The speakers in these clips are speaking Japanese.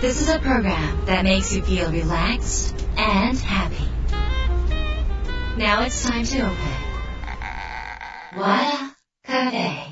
This is a program that makes you feel relaxed and happy. Now it's time to open. Wada Cafe.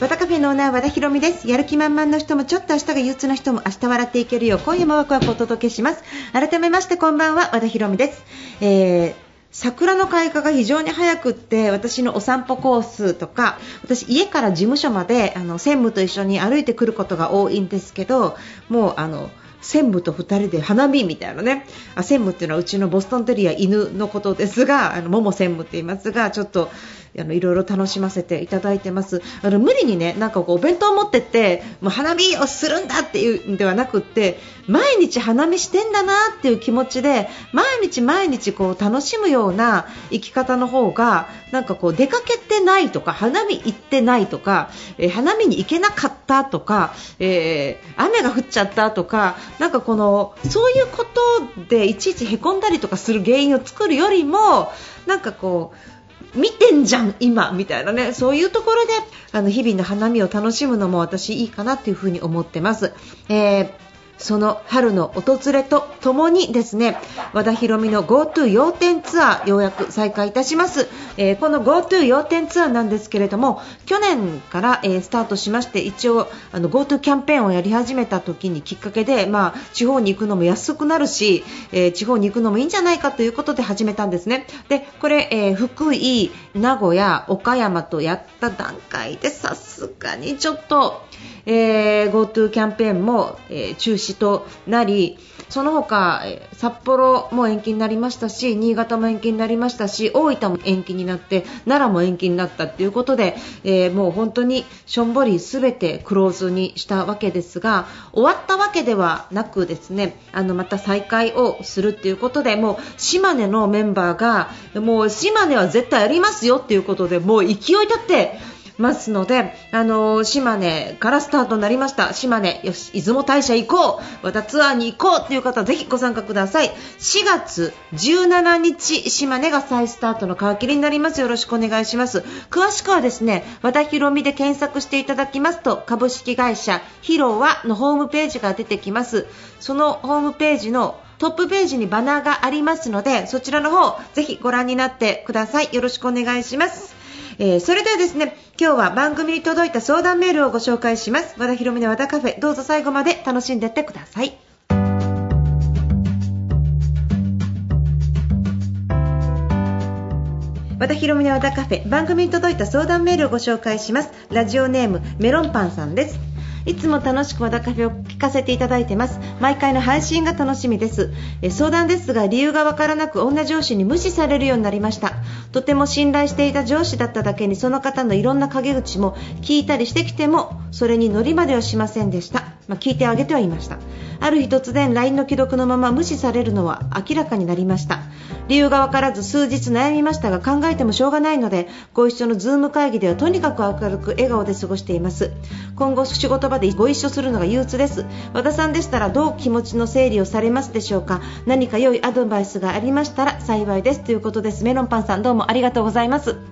和田カフェのオーナー和田博美ですやる気満々の人もちょっと明日が憂鬱な人も明日笑っていけるよう今夜もワクワクお届けします改めましてこんばんは和田博美です、えー桜の開花が非常に早くって私のお散歩コースとか私、家から事務所まであの専務と一緒に歩いてくることが多いんですけどもうあの専務と2人で花見みたいなね。あ専務っていうのはうちのボストンテリア犬のことですがあのモモ専務って言いますがちょっとあのいろいろ楽しませていただいてます。あの無理にねなんかこうお弁当を持ってってもう花見をするんだっていうんではなくって毎日花見してんだなっていう気持ちで毎日毎日こう楽しむような生き方の方がなんかこう出かけてないとか花見行ってないとか、えー花見に行けなかったとか、えー雨が降っちゃったとかなんかこのそういうことでいちいちへこんだりとかする原因を作るよりもなんかこう見てんじゃん、今みたいなねそういうところであの日々の花見を楽しむのも私いいかなというふに思ってます。えーその春の訪れとともにですね和田博美の GoTo 要点ツアーようやく再開いたします、えーこの GoTo 要点ツアーなんですけれども去年から、えースタートしまして一応あの GoTo キャンペーンをやり始めた時にきっかけで、まあ、地方に行くのも安くなるし、えー地方に行くのもいいんじゃないかということで始めたんですね。でこれ、えー福井、名古屋、岡山とやった段階でさすがにちょっとえー GoTo キャンペーンも、えー中止となりその他、札幌も延期になりましたし新潟も延期になりましたし大分も延期になって奈良も延期になったということで、えーもう本当にしょんぼり全てクローズにしたわけですが終わったわけではなくですねあのまた再開をするということでもう島根のメンバーがもう島根は絶対やりますよということでもう勢い立ってますので、あの島根からスタートになりました。島根よし出雲大社行こう。またツアーに行こうという方はぜひご参加ください。4月17日島根が再スタートの皮切りになります。よろしくお願いします。詳しくはですね和田博美で検索していただきますと株式会社ヒロワのホームページが出てきます。そのホームページのトップページにバナーがありますのでそちらの方ぜひご覧になってください。よろしくお願いします。えーそれではですね今日は番組に届いた相談メールをご紹介します。和田博美の和田カフェ。どうぞ最後まで楽しんでいってください。和田博美の和田カフェ。番組に届いた相談メールをご紹介します。ラジオネームメロンパンさんです。いつも楽しく和田カフェを聞かせていただいてます。毎回の配信が楽しみです。え相談ですが理由がわからなく女上司に無視されるようになりました。とても信頼していた上司だっただけにその方のいろんな陰口も聞いたりしてきてもそれに乗りまではしませんでした、まあ聞いてあげてはいました。ある日突然 LINE の既読のまま無視されるのは明らかになりました。理由がわからず数日悩みましたが考えてもしょうがないのでご一緒のズーム会議ではとにかく明るく笑顔で過ごしています。今後仕事場でご一緒するのが憂鬱です。和田さんでしたらどう気持ちの整理をされますでしょうか。何か良いアドバイスがありましたら幸いです。ということです。メロンパンさんどうもありがとうございます。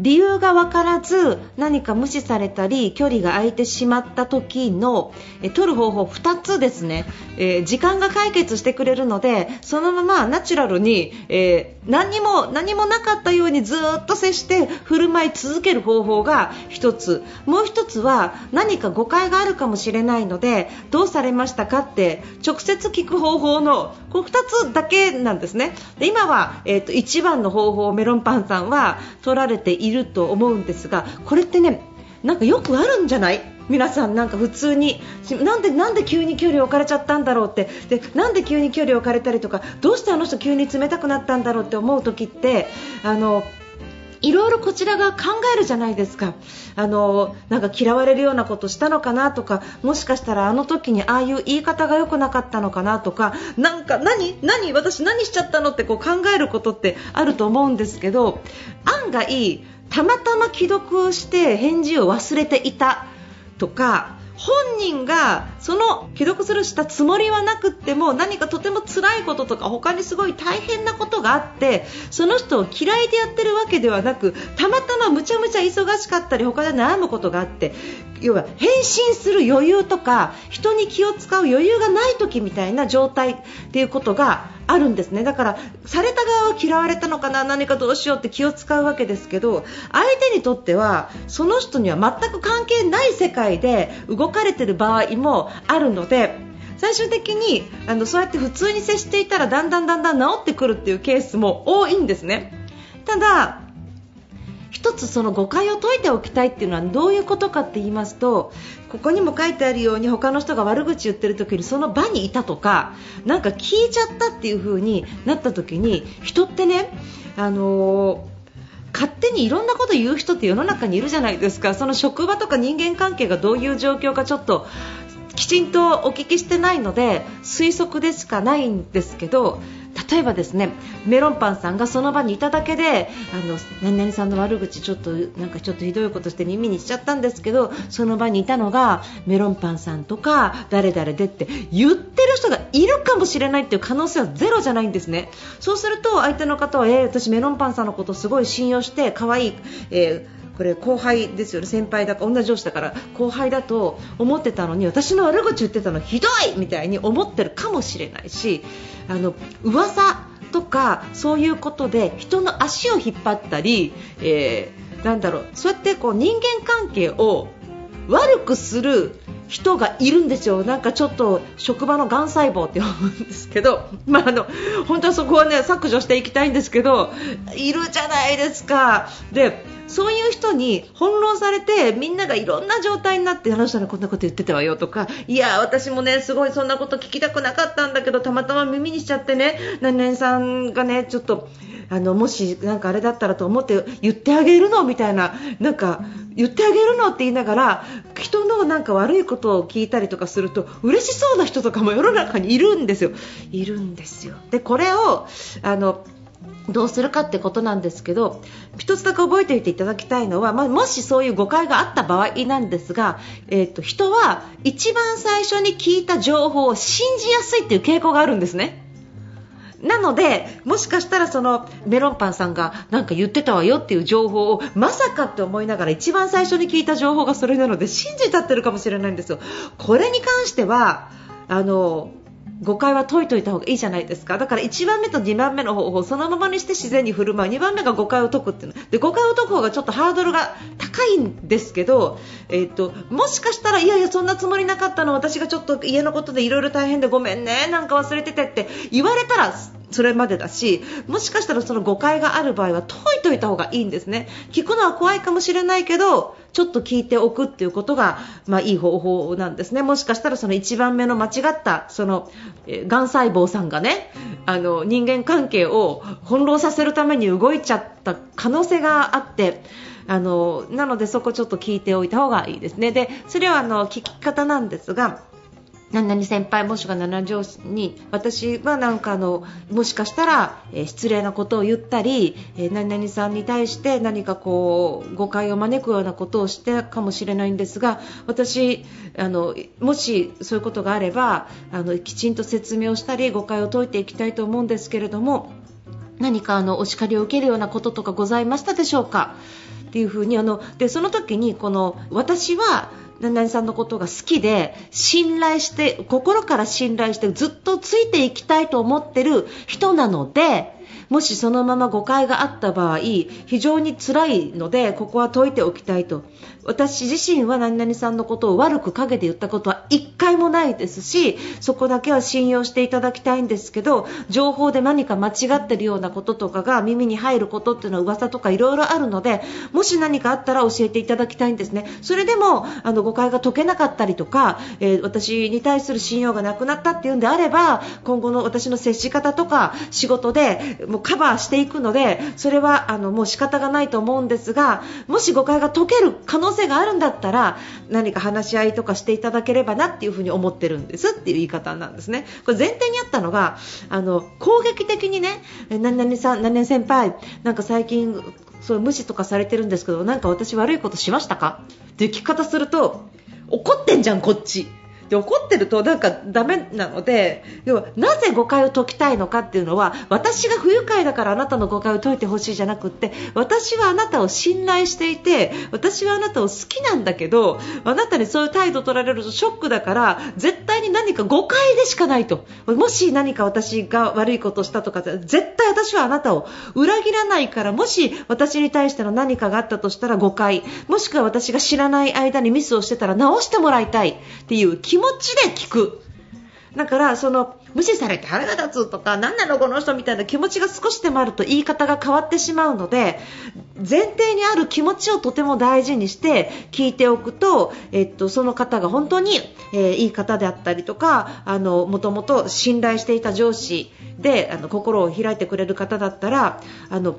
理由が分からず何か無視されたり距離が空いてしまった時のえ取る方法2つですね、えー時間が解決してくれるのでそのままナチュラルに、えー何も何もなかったようにずっと接して振る舞い続ける方法が1つ。もう1つは何か誤解があるかもしれないのでどうされましたかって直接聞く方法のこの2つだけなんですね。で今は、えー、と1番の方法メロンパンさんは取られていると思うんですがこれってねなんかよくあるんじゃない？皆さんなんか普通に。なんでなんで急に距離置かれちゃったんだろうって。でなんで急に距離を置かれたりとかどうしてあの人急に冷たくなったんだろうって思う時ってあのいろいろこちらが考えるじゃないですか。あのなんか嫌われるようなことしたのかなとかもしかしたらあの時にああいう言い方が良くなかったのかなとかなんか何？何？私何しちゃったの？ってこう考えることってあると思うんですけど案外たまたま既読をして返事を忘れていたとか本人がその既読するしたつもりはなくっても何かとても辛いこととか他にすごい大変なことがあってその人を嫌いでやってるわけではなくたまたまむちゃむちゃ忙しかったり他で悩むことがあって要は変身する余裕とか人に気を使う余裕がない時みたいな状態っていうことがあるんですね。だからされた側は嫌われたのかな何かどうしようって気を使うわけですけど相手にとってはその人には全く関係ない世界で動かれている場合もあるので最終的にあのそうやって普通に接していたらだんだんだんだん治ってくるっていうケースも多いんですね。ただ一つその誤解を解いておきたいっていうのはどういうことかって言いますとここにも書いてあるように他の人が悪口言ってる時にその場にいたとかなんか聞いちゃったっていう風になった時に人ってね、あのー勝手にいろんなこと言う人って世の中にいるじゃないですかその職場とか人間関係がどういう状況かちょっときちんとお聞きしてないので推測でしかないんですけど例えばですねメロンパンさんがその場にいただけであの何々さんの悪口ちょっとなんかちょっとひどいことして耳にしちゃったんですけどその場にいたのがメロンパンさんとか誰々でって言ってる人がいるかもしれないっていう可能性はゼロじゃないんですね。そうすると相手の方は、えー、私メロンパンさんのことすごい信用して可愛い、えーこれ後輩ですよね。先輩だか同じ上司だから後輩だと思ってたのに私の悪口言ってたのひどいみたいに思ってるかもしれないしあの噂とかそういうことで人の足を引っ張ったり、えー、なんだろうそうやってこう人間関係を悪くする人がいるんですよ、なんかちょっと職場のがん細胞って思うんですけど、まあ、あの本当はそこはね削除していきたいんですけどいるじゃないですか。でそういう人に翻弄されてみんながいろんな状態になってあの人はこんなこと言ってたわよとかいや私もねすごいそんなこと聞きたくなかったんだけどたまたま耳にしちゃってね何々さんがねちょっとあのもしなんかあれだったらと思って言ってあげるのみたいななんか言ってあげるのって言いながら人のなんか悪いことことを聞いたりとかすると嬉しそうな人とかも世の中にいるんですよ。いるんですよ。でこれをあのどうするかってことなんですけど1つだけ覚えておいていただきたいのは、まあ、もしそういう誤解があった場合なんですが、えーと、人は一番最初に聞いた情報を信じやすいっていう傾向があるんですね。なので、もしかしたらそのメロンパンさんがなんか言ってたわよっていう情報をまさかって思いながら一番最初に聞いた情報がそれなので信じたってるかもしれないんですよ。これに関してはあの誤解は解いといた方がいいじゃないですか。だから1番目と2番目の方法をそのままにして自然に振る舞う。2番目が誤解を解くっていうで誤解を解く方がちょっとハードルが高いんですけど、えーと、もしかしたらいやいやそんなつもりなかったの。私がちょっと家のことでいろいろ大変でごめんね。なんか忘れててって言われたらそれまでだしもしかしたらその誤解がある場合は解いといた方がいいんですね。聞くのは怖いかもしれないけどちょっと聞いておくっていうことが、まあ、いい方法なんですね。もしかしたらその1番目の間違ったその、えー、がん細胞さんがねあの人間関係を翻弄させるために動いちゃった可能性があってあのなのでそこちょっと聞いておいた方がいいですね。でそれはあの聞き方なんですが何々先輩もしくは7上司に私はなんかあのもしかしたら、え、失礼なことを言ったり、え、何々さんに対して何かこう誤解を招くようなことをしてかもしれないんですが私あのもしそういうことがあればあのきちんと説明をしたり誤解を解いていきたいと思うんですけれども何かあのお叱りを受けるようなこととかございましたでしょうか？っていうふにあのでその時にこの私は何々さんのことが好きで信頼して心から信頼してずっとついていきたいと思ってる人なのでもしそのまま誤解があった場合非常に辛いのでここは解いておきたいと。私自身は何々さんのことを悪く陰で言ったことは1回もないですしそこだけは信用していただきたいんですけど情報で何か間違っているようなこととかが耳に入ることっていうのは噂とかいろいろあるのでもし何かあったら教えていただきたいんですね。それでもあの誤解が解けなかったりとか、えー、私に対する信用がなくなったっていうんであれば今後の私の接し方とか仕事でもうカバーしていくのでそれはあのもう仕方がないと思うんですがもし誤解が解ける可能性があるんだったら何か話し合いとかしていただければなっていうふに思ってるんですっていう言い方なんですね。これ前提にあったのがあの攻撃的にね何々さん何々先輩なんか最近そう無視とかされてるんですけどなんか私悪いことしましたか？っていう聞き方すると怒ってんじゃんこっち。で怒ってるとなんかダメなので要はなぜ誤解を解きたいのかっていうのは私が不愉快だからあなたの誤解を解いてほしいじゃなくって私はあなたを信頼していて私はあなたを好きなんだけどあなたにそういう態度を取られるとショックだから絶対に何か誤解でしかないと。もし何か私が悪いことをしたとか絶対私はあなたを裏切らないからもし私に対しての何かがあったとしたら誤解。もしくは私が知らない間にミスをしてたら直してもらいたいっていう気持ちで聞く。だからその無視されて腹が立つとか何なのこの人みたいな気持ちが少しでもあると言い方が変わってしまうので前提にある気持ちをとても大事にして聞いておくと、えっと、その方が本当に、えー、いい方であったりとかあのもともと信頼していた上司であの心を開いてくれる方だったらあの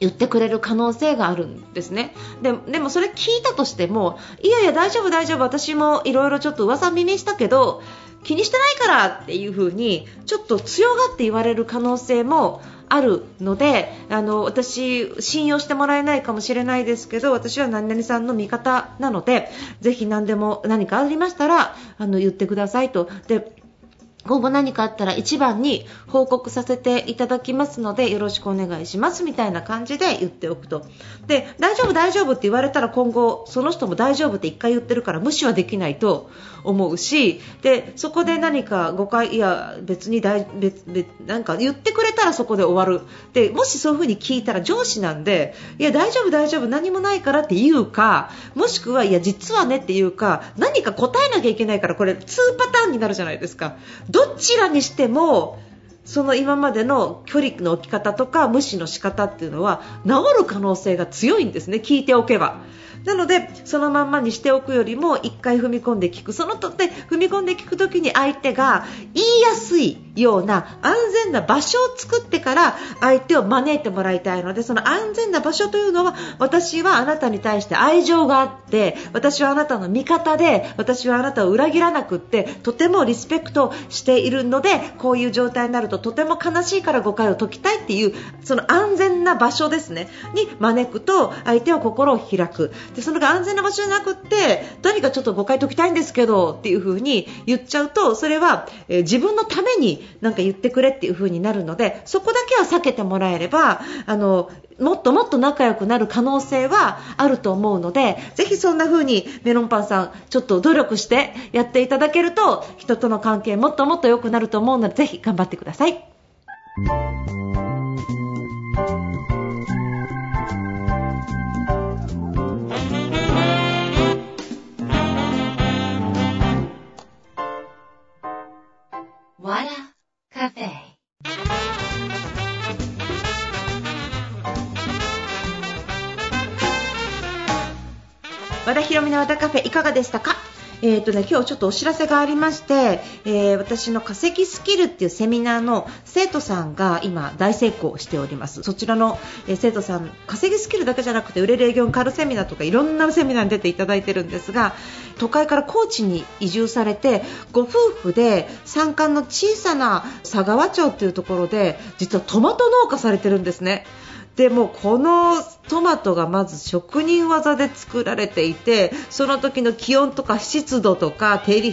言ってくれる可能性があるんですね。ででもそれ聞いたとしてもいやいや大丈夫大丈夫私もいろいろちょっと噂耳したけど気にしてないからっていう風にちょっと強がって言われる可能性もあるのであの私、信用してもらえないかもしれないですけど私は何々さんの味方なのでぜひ何でも何かありましたらあの言ってくださいと。で今後何かあったら一番に報告させていただきますのでよろしくお願いしますみたいな感じで言っておくとで大丈夫、大丈夫って言われたら今後その人も大丈夫って1回言ってるから無視はできないと思うしでそこで何か誤解いや別に大別別なんか言ってくれたらそこで終わるでもしそういう風に聞いたら上司なんでいや大丈夫、大丈夫何もないからって言うかもしくはいや実はねっていうか何か答えなきゃいけないからこれ2パターンになるじゃないですか。どちらにしてもその今までの距離の置き方とか無視の仕方っていうのは治る可能性が強いんですね、聞いておけば。なのでそのまんまにしておくよりも1回踏み込んで聞く。そのとって踏み込んで聞くときに相手が言いやすいような安全な場所を作ってから相手を招いてもらいたいのでその安全な場所というのは私はあなたに対して愛情があって私はあなたの味方で私はあなたを裏切らなくってとてもリスペクトしているのでこういう状態になるととても悲しいから誤解を解きたいっていうその安全な場所ですね。に招くと相手は心を開く。でそれが安全な場所じゃなくって何かちょっと誤解解きたいんですけどっていう風に言っちゃうとそれは、えー、自分のためになんか言ってくれっていう風になるのでそこだけは避けてもらえればあのもっともっと仲良くなる可能性はあると思うのでぜひそんな風にメロンパンさんちょっと努力してやっていただけると人との関係もっともっと良くなると思うのでぜひ頑張ってください。和田博美の和田カフェいかがでしたか？えーとね、今日ちょっとお知らせがありまして、えー、私の化石スキルっていうセミナーの生徒さんが今大成功しておりますそちらの、え、生徒さん化石スキルだけじゃなくて売れる営業カルセミナーとかいろんなセミナーに出ていただいてるんですが都会から高知に移住されてご夫婦で山間の小さな佐川町っていうところで実はトマト農家されてるんですね。でもこのトマトがまず職人技で作られていてその時の気温とか湿度とか照り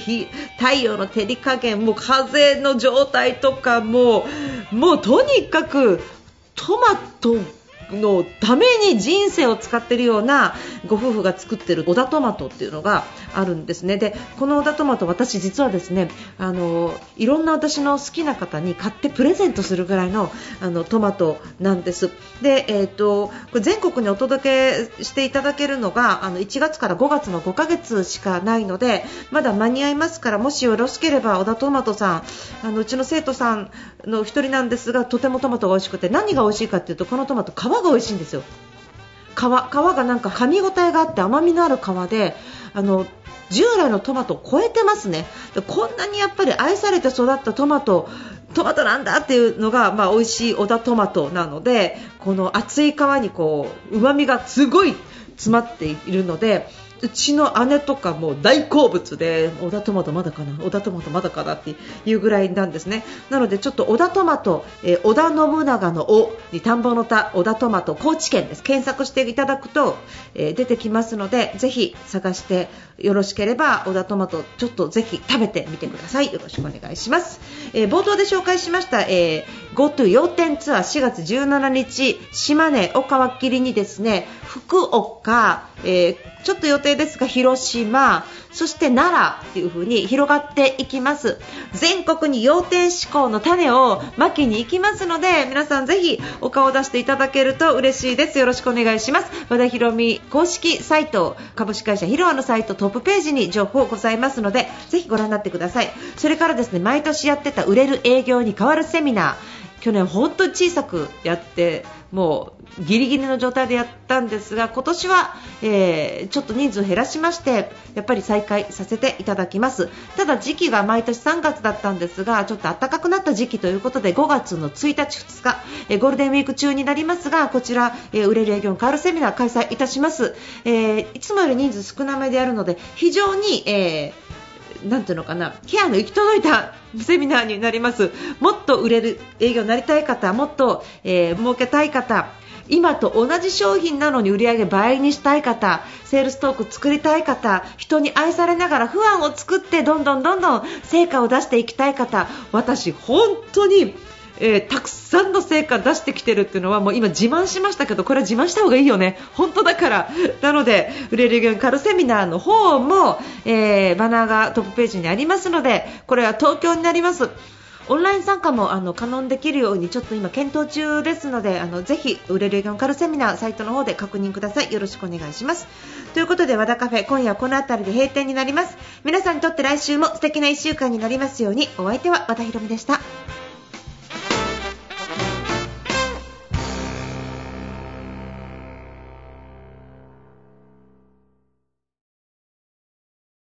太陽の照り加減も風の状態とかももうとにかくトマトのために人生を使っているようなご夫婦が作っている小田トマトっていうのがあるんですね。でこの小田トマト私実はですねあのいろんな私の好きな方に買ってプレゼントするぐらいのあのトマトなんです。で、えーと、これ全国にお届けしていただけるのがあの1月から5月の5ヶ月しかないのでまだ間に合いますからもしよろしければ小田トマトさんあのうちの生徒さんの1人なんですがとてもトマトが美味しくて何が美味しいかというとこのトマト皮が美味しいんですよ。皮皮がなんか噛み応えがあって甘みのある皮であの従来のトマトを超えてますね。でこんなにやっぱり愛されて育ったトマトトマトなんだっていうのが、まあ、美味しい小田トマトなのでこの厚い皮にこう旨味がすごい詰まっているのでうちの姉とかも大好物で小田トマトまだかな小田トマトまだかなっていうぐらいなんですね。なのでちょっと小田トマト、えー、織田信長の「お」に田んぼの田小田トマト高知県です。検索していただくと、えー、出てきますのでぜひ探してよろしければ小田トマトちょっとぜひ食べてみてください。よろしくお願いします、えー、冒頭で紹介しました、えー、GoTo 要点ツアー4月17日島根を皮切りにですね福岡、えーちょっと予定ですが広島、そして奈良という風に広がっていきます。全国に要点志向の種をまきに行きますので皆さんぜひお顔を出していただけると嬉しいです。よろしくお願いします。和田博美公式サイト株式会社ヒロアのサイトトップページに情報ございますのでぜひご覧になってください。それからですね毎年やってた売れる営業に変わるセミナー。去年本当に小さくやってもうギリギリの状態でやったんですが今年は、えー、ちょっと人数を減らしましてやっぱり再開させていただきます。ただ時期が毎年3月だったんですがちょっと暖かくなった時期ということで5月の1日2日、えー、ゴールデンウィーク中になりますがこちら、えー、売れる営業の変わるセミナー開催いたします、えいつもより人数少なめでやるので非常に、えなんていうのかなケアの行き届いたセミナーになります。もっと売れる営業になりたい方もっと、えー、儲けたい方今と同じ商品なのに売り上げ倍にしたい方セールストーク作りたい方人に愛されながら不安を作ってどんどんどんどん成果を出していきたい方私、本当にえー、たくさんの成果出してきてるっていうのはもう今自慢しましたけどこれは自慢した方がいいよね。本当だから。なので売れるゲンカルセミナーの方も、えー、バナーがトップページにありますのでこれは東京になります。オンライン参加もあの可能できるようにちょっと今検討中ですのであのぜひ売れるゲンカルセミナーサイトの方で確認ください。よろしくお願いします。ということで和田カフェ今夜はこの辺りで閉店になります。皆さんにとって来週も素敵な1週間になりますように。お相手は和田博美でした。